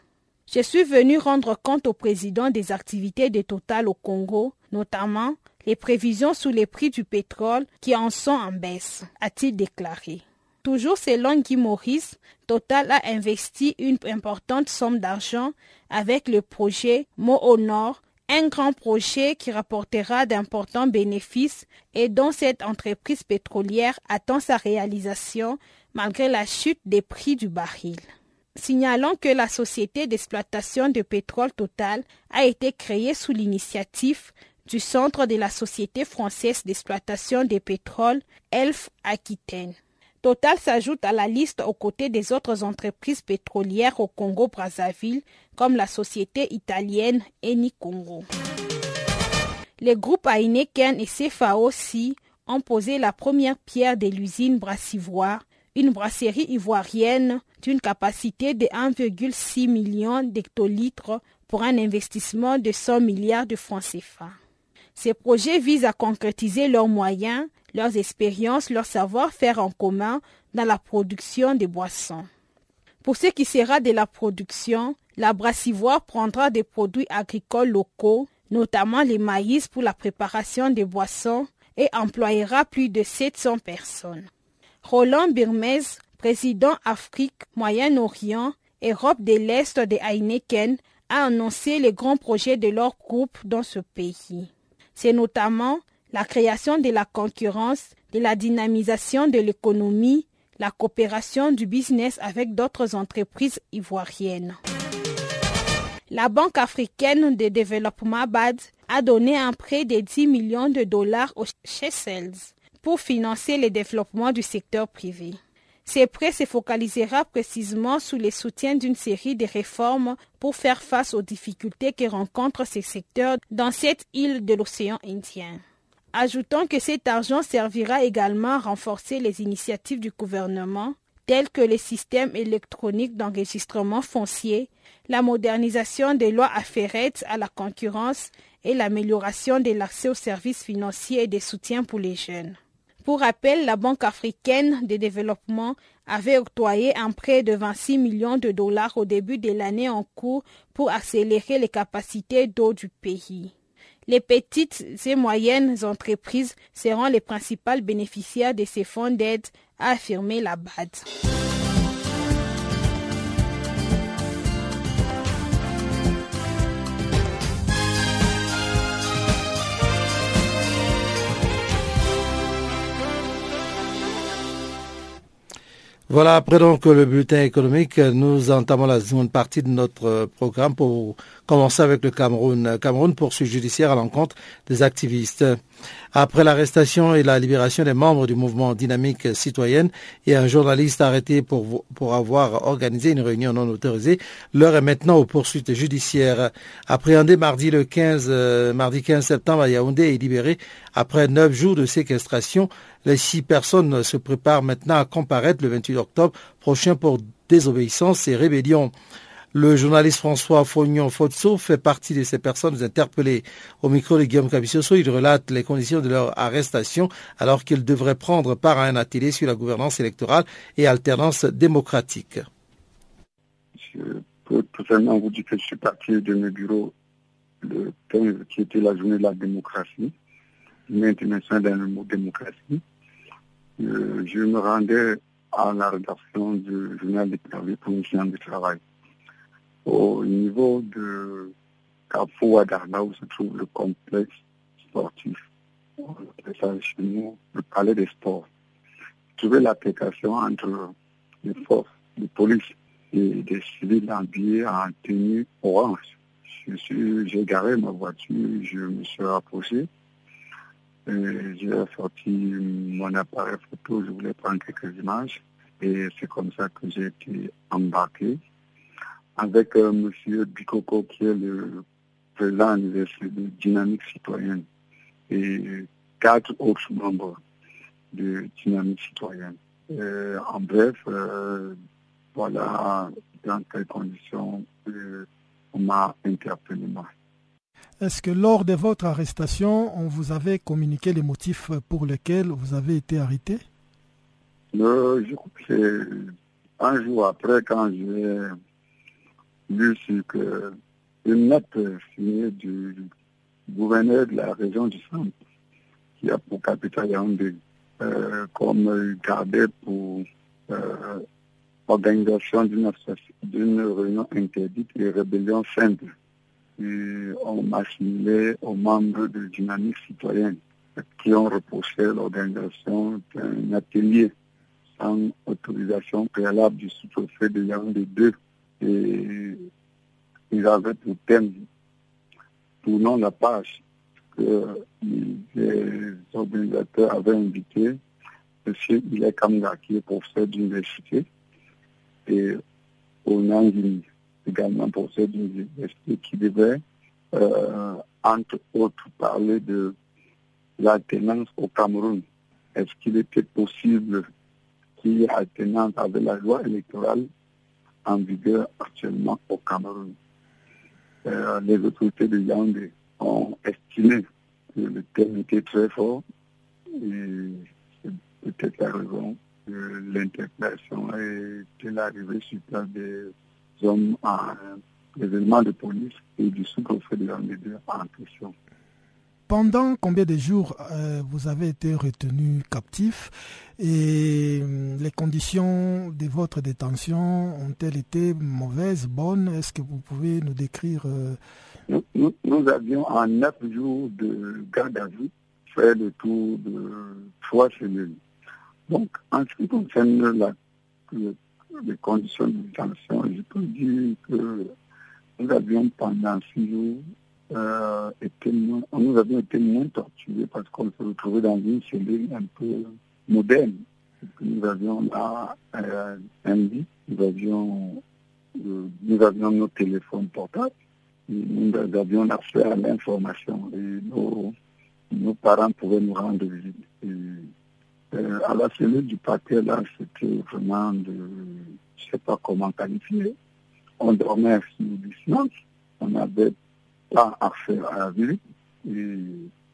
Je suis venu rendre compte au président des activités de Total au Congo, notamment les prévisions sur les prix du pétrole qui en sont en baisse, a-t-il déclaré. Toujours selon Guy Maurice, Total a investi une importante somme d'argent avec le projet Mo au un grand projet qui rapportera d'importants bénéfices et dont cette entreprise pétrolière attend sa réalisation malgré la chute des prix du baril. Signalons que la société d'exploitation de pétrole Total a été créée sous l'initiative du Centre de la Société française d'exploitation des pétroles, ELF Aquitaine. Total s'ajoute à la liste aux côtés des autres entreprises pétrolières au Congo-Brazzaville, comme la société italienne Eni Congo. Les groupes Heineken et CFAO ont posé la première pierre de l'usine Brassivoire, une brasserie ivoirienne d'une capacité de 1,6 million d'hectolitres pour un investissement de 100 milliards de francs CFA. Ces projets visent à concrétiser leurs moyens, leurs expériences, leur savoir-faire en commun dans la production des boissons. Pour ce qui sera de la production, la brassivoire prendra des produits agricoles locaux, notamment les maïs pour la préparation des boissons, et employera plus de 700 personnes. Roland Birmez, président Afrique, Moyen-Orient, Europe de l'Est de Heineken, a annoncé les grands projets de leur groupe dans ce pays. C'est notamment la création de la concurrence, de la dynamisation de l'économie, la coopération du business avec d'autres entreprises ivoiriennes. La Banque africaine de développement BAD a donné un prêt de 10 millions de dollars aux Seychelles pour financer le développement du secteur privé. Ces prêts se focalisera précisément sous le soutien d'une série de réformes pour faire face aux difficultés que rencontrent ces secteurs dans cette île de l'océan Indien. Ajoutons que cet argent servira également à renforcer les initiatives du gouvernement, telles que les systèmes électroniques d'enregistrement foncier, la modernisation des lois afférentes à la concurrence et l'amélioration de l'accès aux services financiers et des soutiens pour les jeunes. Pour rappel, la Banque africaine de développement avait octroyé un prêt de 26 millions de dollars au début de l'année en cours pour accélérer les capacités d'eau du pays. Les petites et moyennes entreprises seront les principales bénéficiaires de ces fonds d'aide, a affirmé la BAD. Voilà, après donc le bulletin économique, nous entamons la seconde partie de notre programme pour commencer avec le Cameroun. Cameroun poursuit judiciaire à l'encontre des activistes. Après l'arrestation et la libération des membres du mouvement Dynamique citoyenne et un journaliste arrêté pour, avoir organisé une réunion non autorisée, l'heure est maintenant aux poursuites judiciaires. Appréhendé mardi le 15, euh, mardi 15 septembre à Yaoundé et libéré après neuf jours de séquestration, les six personnes se préparent maintenant à comparaître le 28 octobre prochain pour désobéissance et rébellion. Le journaliste François Fognon Fotso fait partie de ces personnes interpellées. Au micro de Guillaume Cabissoso, il relate les conditions de leur arrestation alors qu'ils devraient prendre part à un atelier sur la gouvernance électorale et alternance démocratique. Je peux tout simplement vous dire que je suis parti de mes bureaux le 15, qui était la journée de la démocratie, l'intervention dans le mot démocratie. Euh, je me rendais à la rédaction du journal des pour une de travail au niveau de Carrefour Adarna où se trouve le complexe sportif. Chez nous le palais des sports. Trouver l'application entre les forces de police et des civils habillés en tenue orange. J'ai garé ma voiture, je me suis rapproché. J'ai sorti mon appareil photo, je voulais prendre quelques images. Et c'est comme ça que j'ai été embarqué avec euh, M. Bikoko, qui est le président de Dynamique citoyenne, et quatre autres membres de Dynamique citoyenne. en bref, euh, voilà dans quelles conditions euh, on m'a interpellé. Est-ce que lors de votre arrestation, on vous avait communiqué les motifs pour lesquels vous avez été arrêté? Je crois que c'est un jour après, quand j'ai vu que une note signée du gouverneur de la région du Centre, qui a pour capitale Yaoundé, euh, comme gardé pour euh, organisation d'une réunion interdite et rébellion simple. Et on m'a assimilé aux membres de Dynamique citoyenne qui ont repoussé l'organisation d'un atelier sans autorisation préalable du sous-préfet de Yaoundé 2 et ils avaient pour thème, tournant la page, que les organisateurs avaient invité M. Ilé Kamga, qui est professeur d'université, et Onangini, également professeur d'université, qui devait, euh, entre autres, parler de l'alternance au Cameroun. Est-ce qu'il était possible qu'il y ait alternance avec la loi électorale en vigueur actuellement au Cameroun. Euh, les autorités de Yaoundé ont estimé que le thème était très fort et c'est peut-être la raison de l'interpellation et de l'arrivée sur place des hommes en événements de police et du sous-préfet de l'armée en question. Pendant combien de jours euh, vous avez été retenu captif et euh, les conditions de votre détention ont-elles été mauvaises, bonnes? Est-ce que vous pouvez nous décrire euh, nous, avions en neuf jours de garde à vue fait le tour de trois cellules. Donc, en ce qui concerne la, les conditions de détention, je peux dire que nous avions pendant six jours euh, nous avions été moins torturés parce qu'on se retrouvait dans une cellule un peu moderne. Nous avions là euh, un lit, nous avions, euh, nous avions nos téléphones portables, nous avions accès à l'information et nos, parents pouvaient nous rendre visite. Euh, à la cellule du paquet, là, c'était vraiment de, je ne sais pas comment qualifier. On dormait sur du silence, on avait pas à la vie et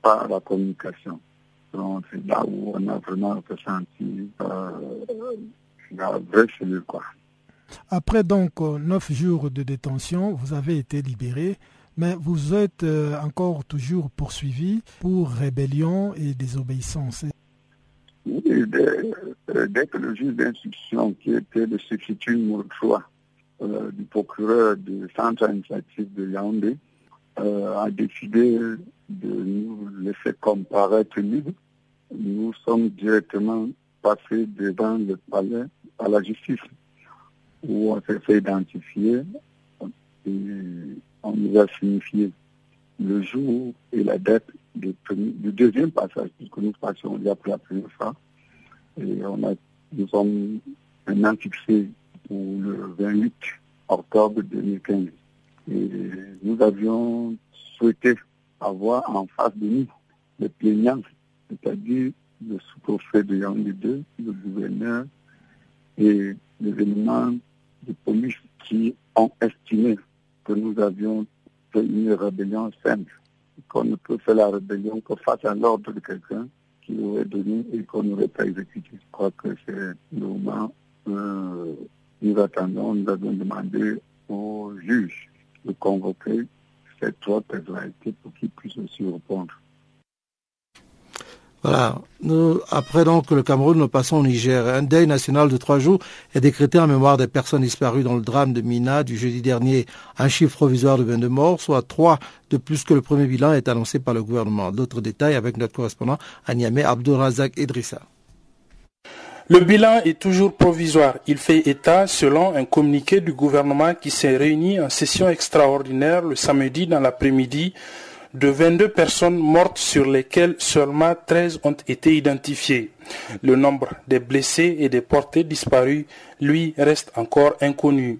pas à la communication. Donc c'est là où on a vraiment ressenti euh, la vraie cellule. Quoi. Après donc euh, neuf jours de détention, vous avez été libéré, mais vous êtes euh, encore toujours poursuivi pour rébellion et désobéissance. Oui, dès, que le juge d'instruction, qui était le substitut numéro 3 du procureur du centre administratif de Yaoundé, euh, a décidé de nous laisser comparaître libre, nous sommes directement passés devant le palais à la justice, où on s'est fait identifier et on nous a signifié le jour et la date du, deuxième passage, puisque nous passions a pour la première fois. Et on a, nous sommes maintenant fixés pour le 28 octobre 2015. Et nous avions souhaité avoir en face de nous les plaignants, c'est-à-dire le sous-préfet de Yaoundé 2, le gouverneur et les éléments de police qui ont estimé que nous avions fait une rébellion simple, qu'on ne peut faire la rébellion que face à l'ordre de quelqu'un qui aurait donné et qu'on n'aurait pas exécuté. Je crois que c'est le moment euh, nous attendons, nous avons demandé au juge de convoquer ces trois personnalités pour qu'ils puissent aussi répondre. Voilà. Nous, après donc le Cameroun, nous passons au Niger. Un deuil national de trois jours est décrété en mémoire des personnes disparues dans le drame de Mina du jeudi dernier. Un chiffre provisoire de 22 morts, soit trois de plus que le premier bilan est annoncé par le gouvernement. D'autres détails avec notre correspondant à Niamey, Abdourazak Idrissa. Le bilan est toujours provisoire. Il fait état, selon un communiqué du gouvernement qui s'est réuni en session extraordinaire le samedi dans l'après-midi, de 22 personnes mortes sur lesquelles seulement 13 ont été identifiées. Le nombre des blessés et des portés disparus, lui, reste encore inconnu.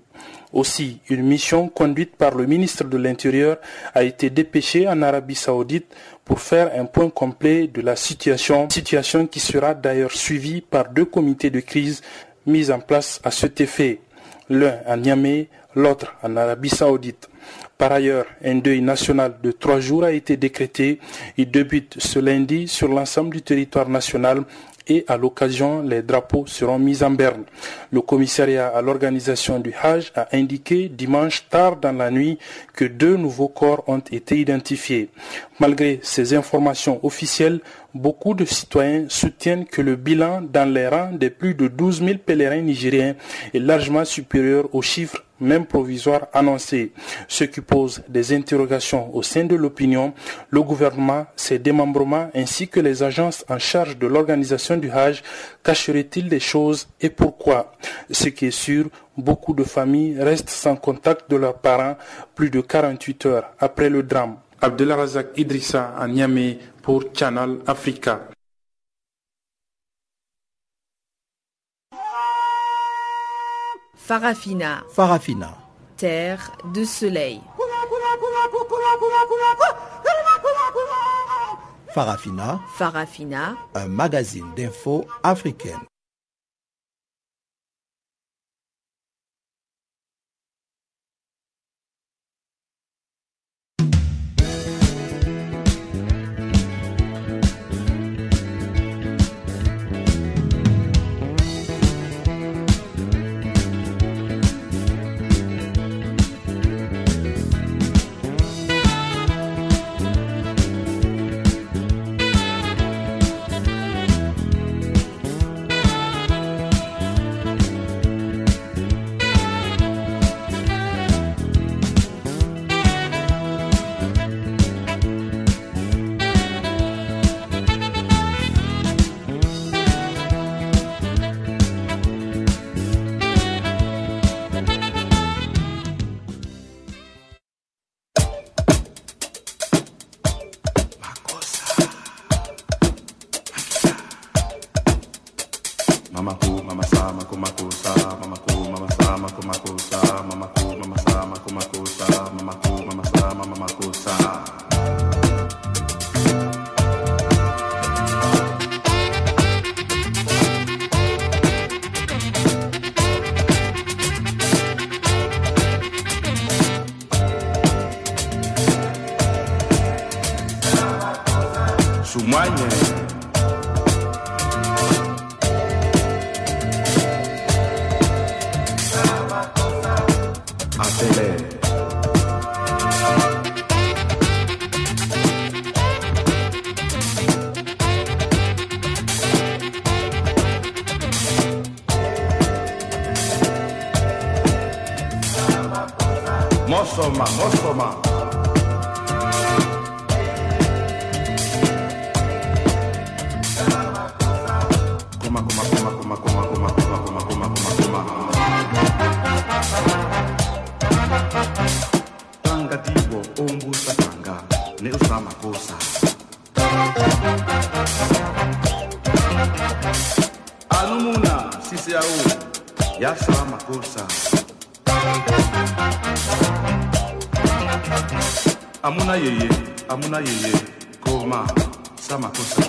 Aussi, une mission conduite par le ministre de l'Intérieur a été dépêchée en Arabie saoudite pour faire un point complet de la situation, situation qui sera d'ailleurs suivie par deux comités de crise mis en place à cet effet, l'un à Niamey, l'autre en Arabie saoudite. Par ailleurs, un deuil national de trois jours a été décrété. Il débute ce lundi sur l'ensemble du territoire national et à l'occasion, les drapeaux seront mis en berne. Le commissariat à l'organisation du Hajj a indiqué dimanche tard dans la nuit que deux nouveaux corps ont été identifiés. Malgré ces informations officielles, beaucoup de citoyens soutiennent que le bilan dans les rangs des plus de 12 000 pèlerins nigériens est largement supérieur aux chiffres même provisoires annoncés, ce qui pose des interrogations au sein de l'opinion, le gouvernement, ses démembrements ainsi que les agences en charge de l'organisation du Hajj cacheraient-ils des choses et pourquoi? Ce qui est sûr, beaucoup de familles restent sans contact de leurs parents plus de 48 heures après le drame. Abdelrazak Idrissa à Niamey pour Channel Africa. Farafina. Farafina. Terre de soleil. Farafina. Farafina. Un magazine d'infos africaine. тумане. yeye amuna yeye. Koma samakosa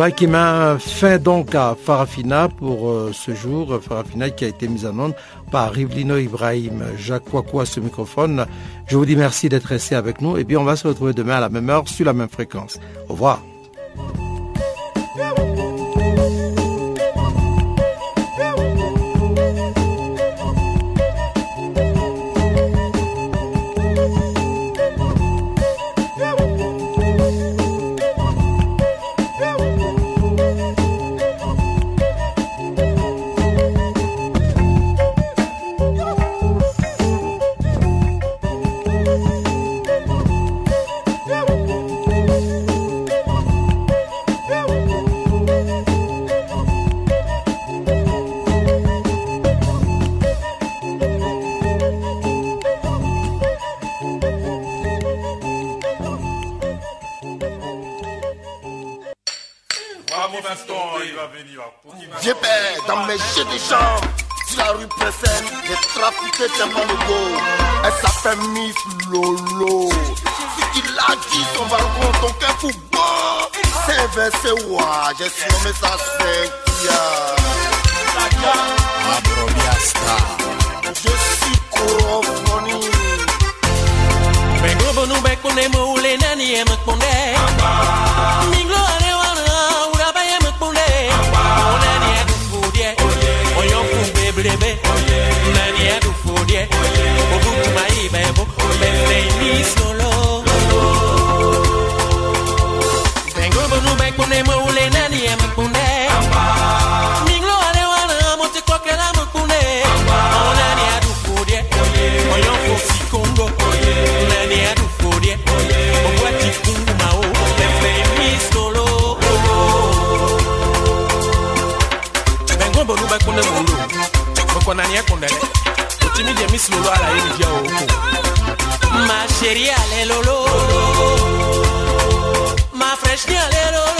Voilà qui met fin donc à Farafina pour euh, ce jour. Farafina qui a été mise en onde par Rivlino Ibrahim. Jacques Kouakou ce microphone. Je vous dis merci d'être resté avec nous et puis on va se retrouver demain à la même heure sur la même fréquence. Au revoir. I just feel me swala ingia huku masheria lelolo mafreshnia lelolo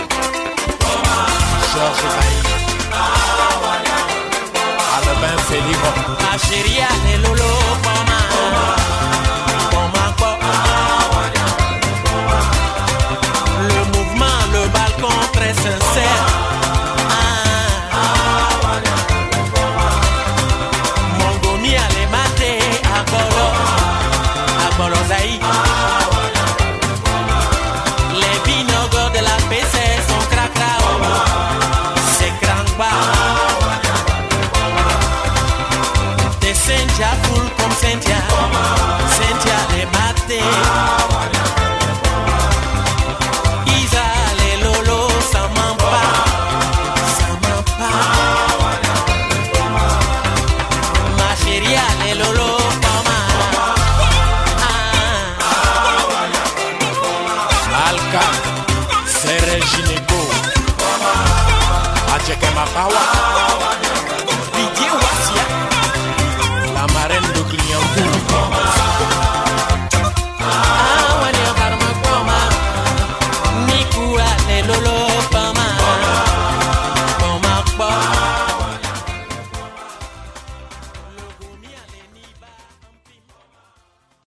leurs oreilles. Albin Félix, ma lolo.